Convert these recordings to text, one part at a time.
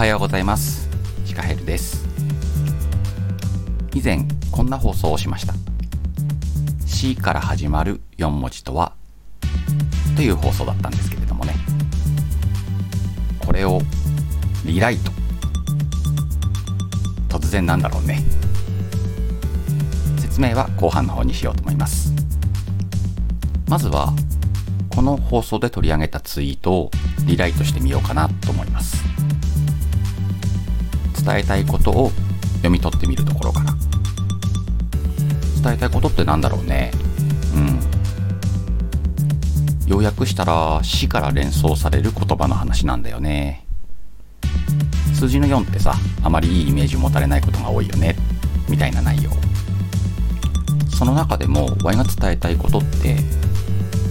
はようございます。シカヘルです。以前こんな放送をしました。C から始まる4文字とはという放送だったんですけれどもね。これをリライト。突然なんだろうね。説明は後半の方にしようと思います。まずはこの放送で取り上げたツイートをリライトしてみようかなと思います。伝えたいことを読み取ってみるところから伝えたいことって何だろうね。うん。要約したら死から連想される言葉の話なんだよね。数字の4ってさあまりいいイメージ持たれないことが多いよね。みたいな内容。その中でも Y が伝えたいことって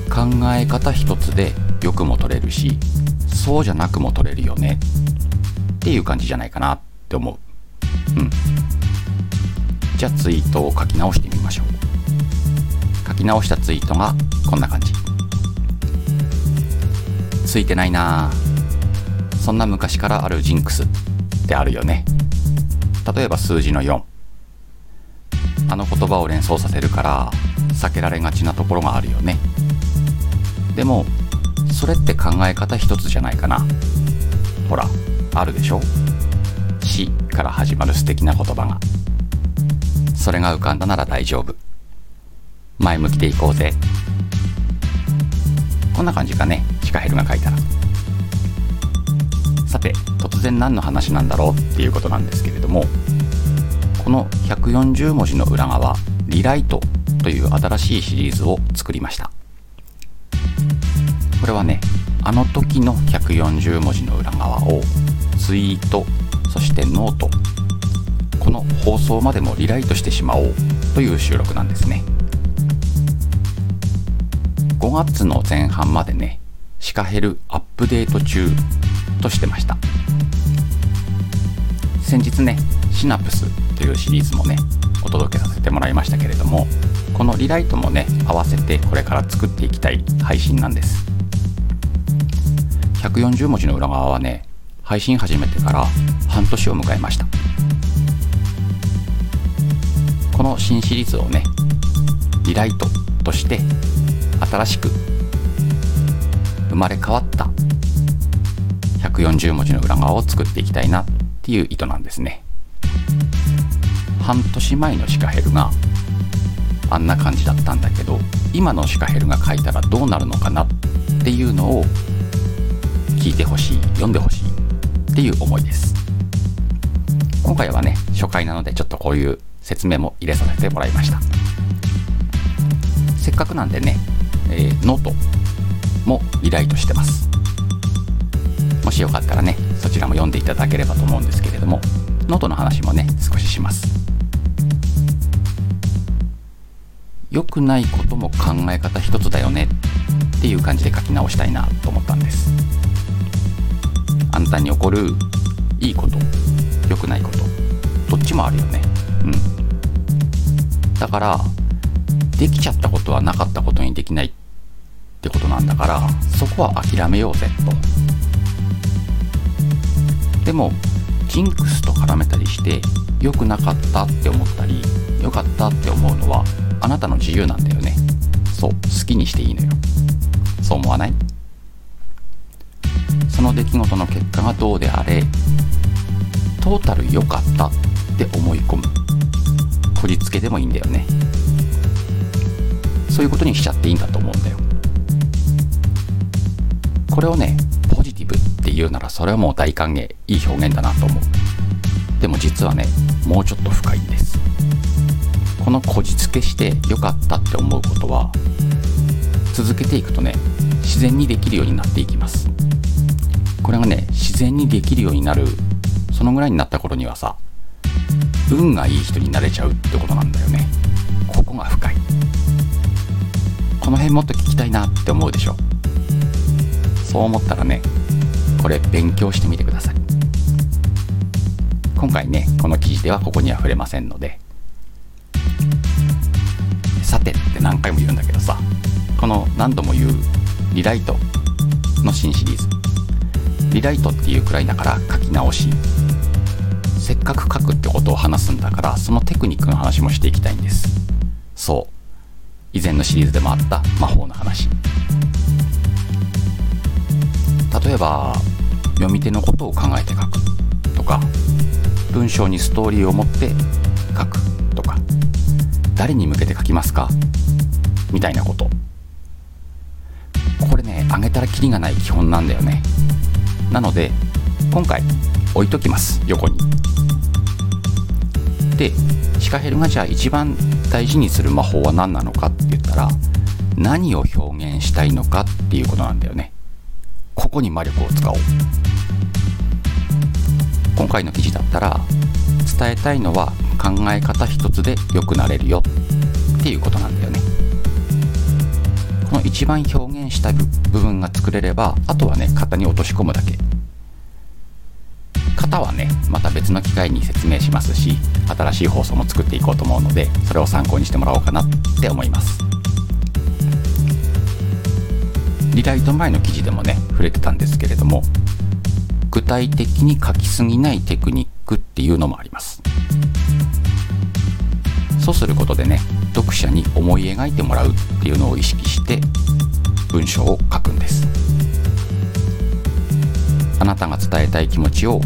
考え方一つでよくも取れるしそうじゃなくも取れるよね。っていう感じじゃないかな。って思う。うん。じゃあツイートを書き直してみましょう。書き直したツイートがこんな感じ。ついてないな。そんな昔からあるジンクスってあるよね。例えば数字の4あの言葉を連想させるから避けられがちなところがあるよね。でもそれって考え方一つじゃないかな。ほらあるでしょ。から始まる素敵な言葉が。それが浮かんだなら大丈夫。前向きでいこうぜ。こんな感じかねシカヘルが書いたら。さて突然何の話なんだろう？っていうことなんですけれどもこの140文字の裏側リライトという新しいシリーズを作りました。これはねあの時の140文字の裏側をツイートそして note。この放送までもリライトしてしまおうという収録なんですね。5月の前半までねシカヘルアップデート中としてました。先日ねシナプスというシリーズもねお届けさせてもらいましたけれどもこのリライトもね合わせてこれから作っていきたい配信なんです。140文字の裏側はね配信始めてから半年を迎えました。この新シリーズをねリライトとして新しく生まれ変わった140文字の裏側を作っていきたいなっていう意図なんですね。半年前のシカヘルがあんな感じだったんだけど今のシカヘルが書いたらどうなるのかなっていうのを聞いてほしい読んでほしいっていう思いです。今回はね初回なのでちょっとこういう説明も入れさせてもらいました。せっかくなんでね、えー、ノートもリライトしてます。もしよかったらねそちらも読んでいただければと思うんですけれどもノートの話もね少しします。良くないことも考え方一つだよねっていう感じで書き直したいなと思ったんです。あんたに起こるいいこと良くないこと。どっちもあるよね。うん。だからできちゃったことはなかったことにできないってことなんだからそこは諦めようぜと。でもジンクスと絡めたりして良くなかったって思ったり良かったって思うのはあなたの自由なんだよね。そう好きにしていいのよ。そう思わない？その出来事の結果がどうであれトータル良かったって思い込む。こじつけでもいいんだよね。そういうことにしちゃっていいんだと思うんだよ。これをねポジティブって言うならそれはもう大歓迎。いい表現だなと思う。でも実はねもうちょっと深いんです。このこじつけして良かったって思うことは続けていくとね自然にできるようになっていきます。これがね自然にできるようになるそのぐらいになった頃にはさ運がいい人になれちゃうってことなんだよね。ここが深い。この辺もっと聞きたいなって思うでしょ。そう思ったらねこれ勉強してみてください。今回ねこの記事ではここには触れませんので。さてって何回も言うんだけどさこの何度も言うリライトの新シリーズ。リライトっていうくらいだから書き直し。せっかく書くってことを話すんだからそのテクニックの話もしていきたいんです。そう。以前のシリーズでもあった魔法の話。例えば読み手のことを考えて書くとか文章にストーリーを持って書くとか誰に向けて書きますかみたいなこと。これねあげたらキリがない基本なんだよね。なので今回置いときます。横に。でシカヘルがじゃあ一番大事にする魔法は何なのかって言ったら何を表現したいのかっていうことなんだよね。ここに魔力を使おう。今回の記事だったら伝えたいのは考え方一つで良くなれるよっていうことなんだよね。の一番表現した部分が作れればあとはね型に落とし込むだけ。型はねまた別の機会に説明しますし新しい放送も作っていこうと思うのでそれを参考にしてもらおうかなって思います。リライト前の記事でもね触れてたんですけれども具体的に書きすぎないテクニックっていうのもあります。そうすることでね読者に思い描いてもらうっていうのを意識して文章を書くんです。あなたが伝えたい気持ちを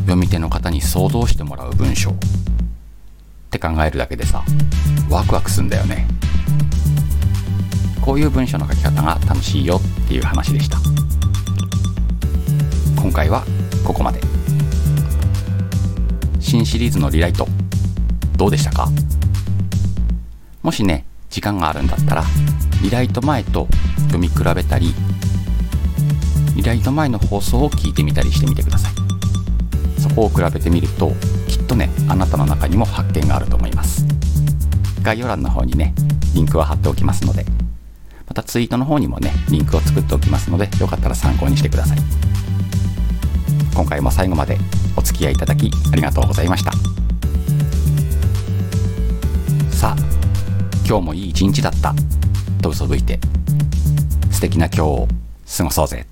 読み手の方に想像してもらう文章。って考えるだけでさワクワクすんだよね。こういう文章の書き方が楽しいよっていう話でした。今回はここまで。新シリーズのリライト。どうでしたか？もしね時間があるんだったらリライト前と読み比べたりリライト前の放送を聞いてみたりしてみてください。そこを比べてみるときっとねあなたの中にも発見があると思います。概要欄の方にねリンクを貼っておきますのでまたツイートの方にもねリンクを作っておきますのでよかったら参考にしてください。今回も最後までお付き合いいただきありがとうございました。今日もいい一日だった。と嘘吹いて。素敵な今日を過ごそうぜ。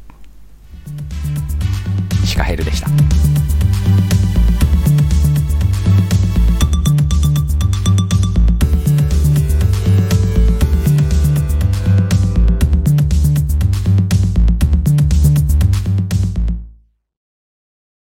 シカヘルでした。